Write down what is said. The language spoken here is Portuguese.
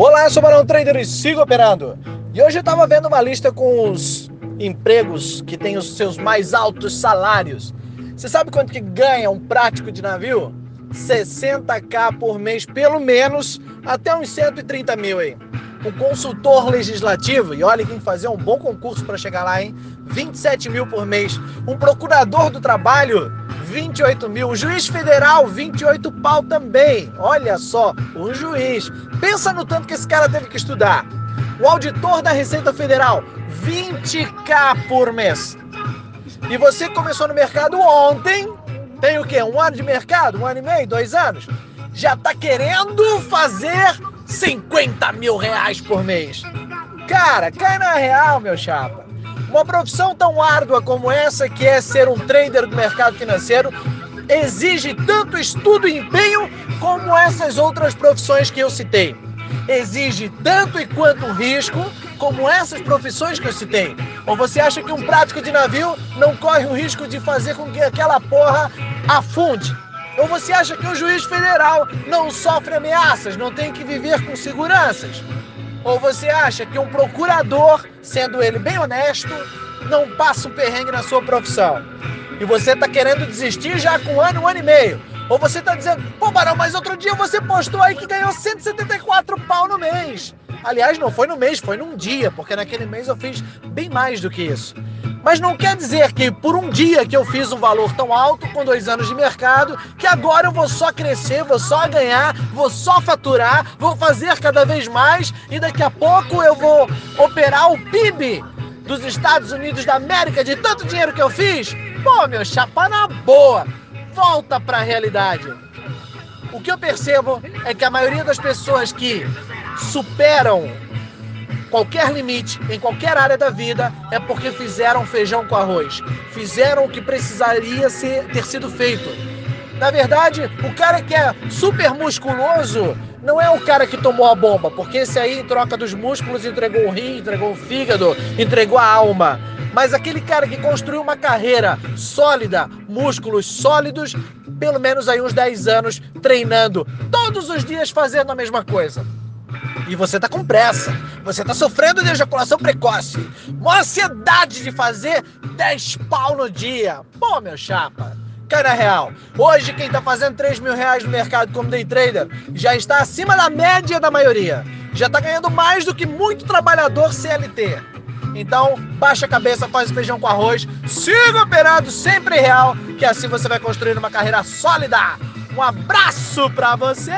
Olá, sou o Barão Trader e sigo operando. E hoje eu estava vendo uma lista com os empregos que têm os seus mais altos salários. Você sabe quanto que ganha um prático de navio? 60k por mês, pelo menos, até uns 130 mil aí. Um consultor legislativo, e olha quem fazer um bom concurso para chegar lá, hein? 27 mil por mês. Um procurador do trabalho, 28 mil. O juiz federal, 28 pau também. Olha só, um juiz. Pensa no tanto que esse cara teve que estudar. O auditor da Receita Federal, 20k por mês. E você começou no mercado ontem, tem o quê? Um ano de mercado? Um ano e meio? Dois anos? Já tá querendo fazer 50 mil reais por mês. Cara, cai na real, meu chapa. Uma profissão tão árdua como essa, que é ser um trader do mercado financeiro, exige tanto estudo e empenho como essas outras profissões que eu citei. Exige tanto e quanto risco como essas profissões que eu citei. Ou você acha que um prático de navio não corre o risco de fazer com que aquela porra afunde? Ou você acha que um juiz federal não sofre ameaças, não tem que viver com seguranças? Ou você acha que um procurador, sendo ele bem honesto, não passa um perrengue na sua profissão? E você está querendo desistir já com um ano, um ano e meio. Ou você está dizendo, pô, Barão, mas outro dia você postou aí que ganhou 174 pau no mês. Aliás, não foi no mês, foi num dia, porque naquele mês eu fiz bem mais do que isso. Mas não quer dizer que por um dia que eu fiz um valor tão alto, com dois anos de mercado, que agora eu vou só crescer, vou só ganhar, vou só faturar, vou fazer cada vez mais e daqui a pouco eu vou operar o PIB dos Estados Unidos da América de tanto dinheiro que eu fiz. Pô, meu chapa na boa, volta para a realidade. O que eu percebo é que a maioria das pessoas que superam qualquer limite em qualquer área da vida é porque fizeram feijão com arroz, fizeram o que precisaria ser, ter sido feito. Na verdade, o cara que é super musculoso não é o cara que tomou a bomba, porque esse aí, em troca dos músculos, entregou o rim, entregou o fígado, entregou a alma. Mas aquele cara que construiu uma carreira sólida, músculos sólidos, pelo menos aí uns 10 anos treinando, todos os dias fazendo a mesma coisa. E você tá com pressa. Você tá sofrendo de ejaculação precoce. Uma ansiedade de fazer 10 pau no dia. Pô, meu chapa. Cara real. Hoje, quem tá fazendo 3 mil reais no mercado como day trader já está acima da média da maioria. Já tá ganhando mais do que muito trabalhador CLT. Então, baixa a cabeça, faz feijão com arroz, siga operando sempre real, que assim você vai construir uma carreira sólida. Um abraço pra você